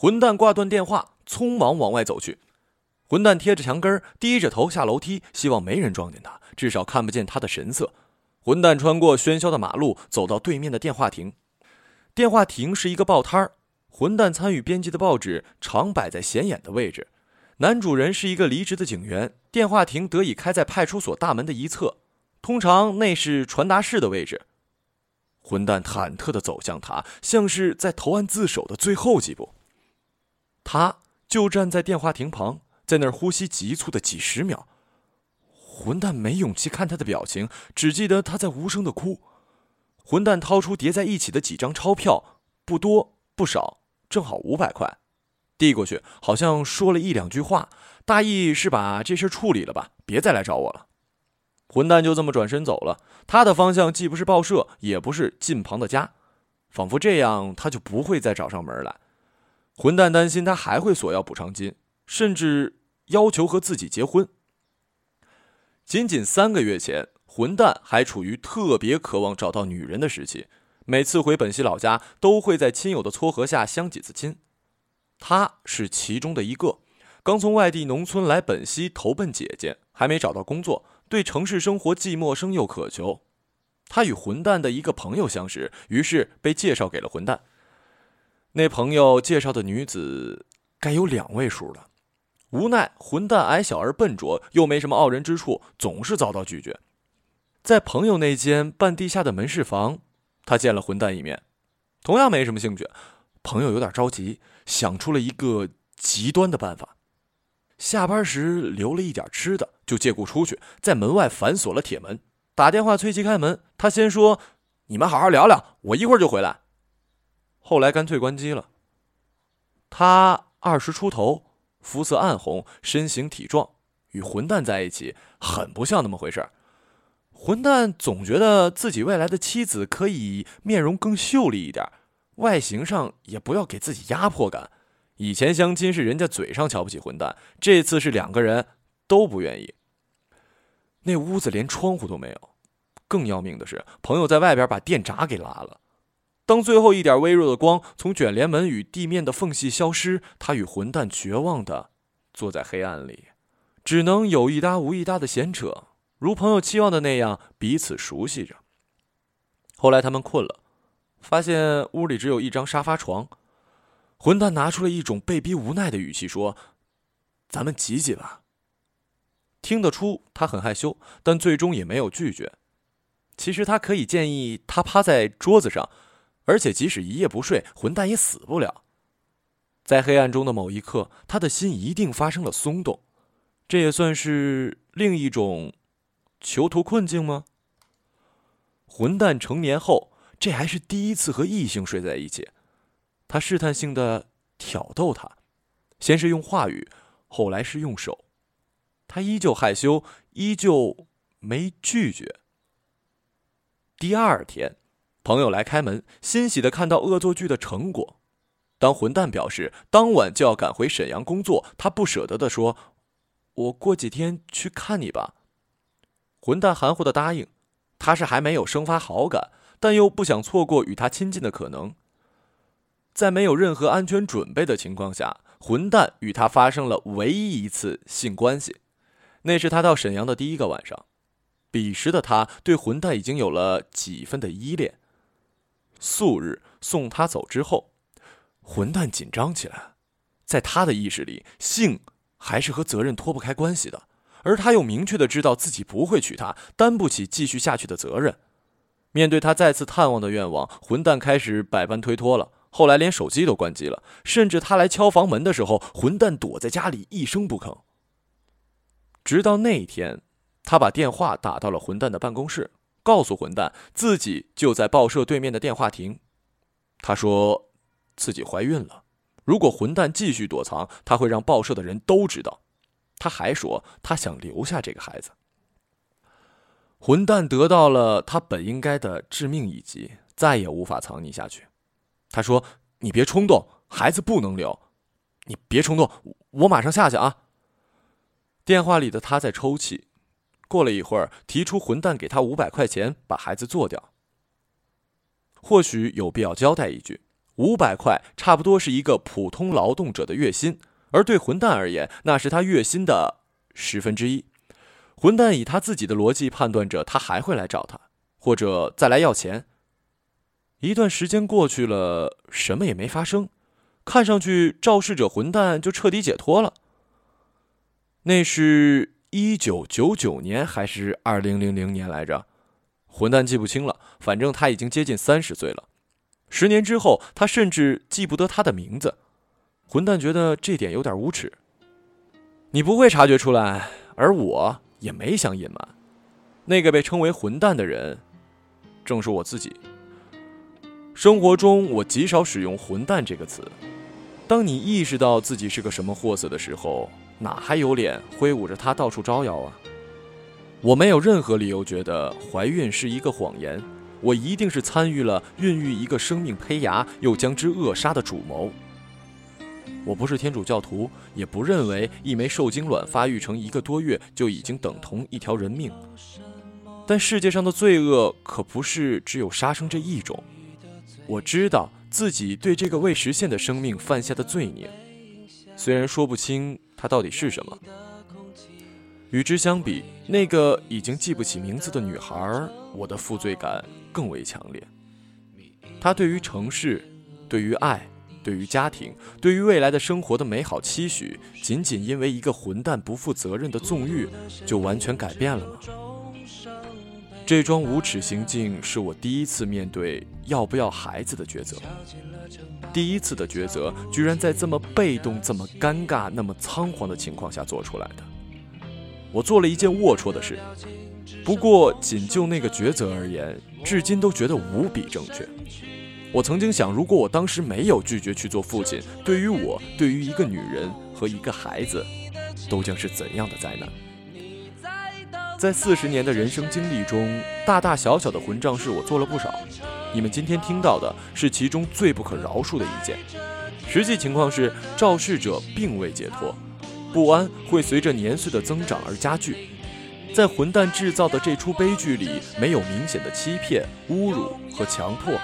混蛋挂断电话，匆忙往外走去。混蛋贴着墙根低着头下楼梯，希望没人撞见他，至少看不见他的神色。混蛋穿过喧嚣的马路，走到对面的电话亭。电话亭是一个报摊儿，混蛋参与编辑的报纸常摆在显眼的位置。男主人是一个离职的警员，电话亭得以开在派出所大门的一侧，通常那是传达室的位置。混蛋忐忑地走向他，像是在投案自首的最后几步。他就站在电话亭旁。在那儿呼吸急促的几十秒，混蛋没勇气看他的表情，只记得他在无声的哭。混蛋掏出叠在一起的几张钞票，不多不少，正好五百块，递过去，好像说了一两句话，大意是把这事处理了吧，别再来找我了。混蛋就这么转身走了，他的方向既不是报社，也不是近旁的家，仿佛这样他就不会再找上门来。混蛋担心他还会索要补偿金，甚至。要求和自己结婚。仅仅三个月前，混蛋还处于特别渴望找到女人的时期，每次回本溪老家，都会在亲友的撮合下相几次亲。他是其中的一个，刚从外地农村来本溪投奔姐姐，还没找到工作，对城市生活既陌生又渴求。他与混蛋的一个朋友相识，于是被介绍给了混蛋。那朋友介绍的女子，该有两位数了。无奈，混蛋矮小而笨拙，又没什么傲人之处，总是遭到拒绝。在朋友那间半地下的门市房，他见了混蛋一面，同样没什么兴趣。朋友有点着急，想出了一个极端的办法：下班时留了一点吃的，就借故出去，在门外反锁了铁门，打电话催其开门。他先说：“你们好好聊聊，我一会儿就回来。”后来干脆关机了。他二十出头。肤色暗红，身形体壮，与混蛋在一起很不像那么回事混蛋总觉得自己未来的妻子可以面容更秀丽一点，外形上也不要给自己压迫感。以前相亲是人家嘴上瞧不起混蛋，这次是两个人都不愿意。那屋子连窗户都没有，更要命的是，朋友在外边把电闸给拉了。当最后一点微弱的光从卷帘门与地面的缝隙消失，他与混蛋绝望的坐在黑暗里，只能有一搭无一搭的闲扯，如朋友期望的那样彼此熟悉着。后来他们困了，发现屋里只有一张沙发床。混蛋拿出了一种被逼无奈的语气说：“咱们挤挤吧。”听得出他很害羞，但最终也没有拒绝。其实他可以建议他趴在桌子上。而且，即使一夜不睡，混蛋也死不了。在黑暗中的某一刻，他的心一定发生了松动。这也算是另一种囚徒困境吗？混蛋成年后，这还是第一次和异性睡在一起。他试探性的挑逗他，先是用话语，后来是用手。他依旧害羞，依旧没拒绝。第二天。朋友来开门，欣喜的看到恶作剧的成果。当混蛋表示当晚就要赶回沈阳工作，他不舍得的说：“我过几天去看你吧。”混蛋含糊的答应。他是还没有生发好感，但又不想错过与他亲近的可能。在没有任何安全准备的情况下，混蛋与他发生了唯一一次性关系，那是他到沈阳的第一个晚上。彼时的他对混蛋已经有了几分的依恋。素日送他走之后，混蛋紧张起来。在他的意识里，性还是和责任脱不开关系的，而他又明确的知道自己不会娶她，担不起继续下去的责任。面对他再次探望的愿望，混蛋开始百般推脱了。后来连手机都关机了，甚至他来敲房门的时候，混蛋躲在家里一声不吭。直到那一天，他把电话打到了混蛋的办公室。告诉混蛋，自己就在报社对面的电话亭。他说，自己怀孕了。如果混蛋继续躲藏，他会让报社的人都知道。他还说，他想留下这个孩子。混蛋得到了他本应该的致命一击，再也无法藏匿下去。他说：“你别冲动，孩子不能留。你别冲动，我马上下去啊。”电话里的他在抽泣。过了一会儿，提出混蛋给他五百块钱，把孩子做掉。或许有必要交代一句：五百块差不多是一个普通劳动者的月薪，而对混蛋而言，那是他月薪的十分之一。混蛋以他自己的逻辑判断着，他还会来找他，或者再来要钱。一段时间过去了，什么也没发生，看上去肇事者混蛋就彻底解脱了。那是一九九九年还是二零零零年来着？混蛋记不清了，反正他已经接近三十岁了。十年之后，他甚至记不得他的名字。混蛋觉得这点有点无耻。你不会察觉出来，而我也没想隐瞒。那个被称为混蛋的人，正是我自己。生活中，我极少使用“混蛋”这个词。当你意识到自己是个什么货色的时候，哪还有脸挥舞着它到处招摇啊？我没有任何理由觉得怀孕是一个谎言。我一定是参与了孕育一个生命胚芽，又将之扼杀的主谋。我不是天主教徒，也不认为一枚受精卵发育成一个多月就已经等同一条人命。但世界上的罪恶可不是只有杀生这一种。我知道自己对这个未实现的生命犯下的罪孽，虽然说不清它到底是什么。与之相比，那个已经记不起名字的女孩，我的负罪感更为强烈。她对于城市，对于爱，对于家庭，对于未来的生活的美好期许，仅仅因为一个混蛋不负责任的纵欲，就完全改变了吗？这桩无耻行径是我第一次面对要不要孩子的抉择，第一次的抉择居然在这么被动、这么尴尬、那么仓皇的情况下做出来的。我做了一件龌龊的事，不过仅就那个抉择而言，至今都觉得无比正确。我曾经想，如果我当时没有拒绝去做父亲，对于我、对于一个女人和一个孩子，都将是怎样的灾难？在四十年的人生经历中，大大小小的混账事我做了不少。你们今天听到的是其中最不可饶恕的一件。实际情况是，肇事者并未解脱，不安会随着年岁的增长而加剧。在混蛋制造的这出悲剧里，没有明显的欺骗、侮辱和强迫，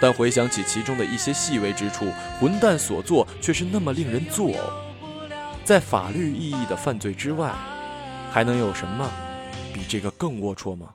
但回想起其中的一些细微之处，混蛋所做却是那么令人作呕。在法律意义的犯罪之外。还能有什么比这个更龌龊吗？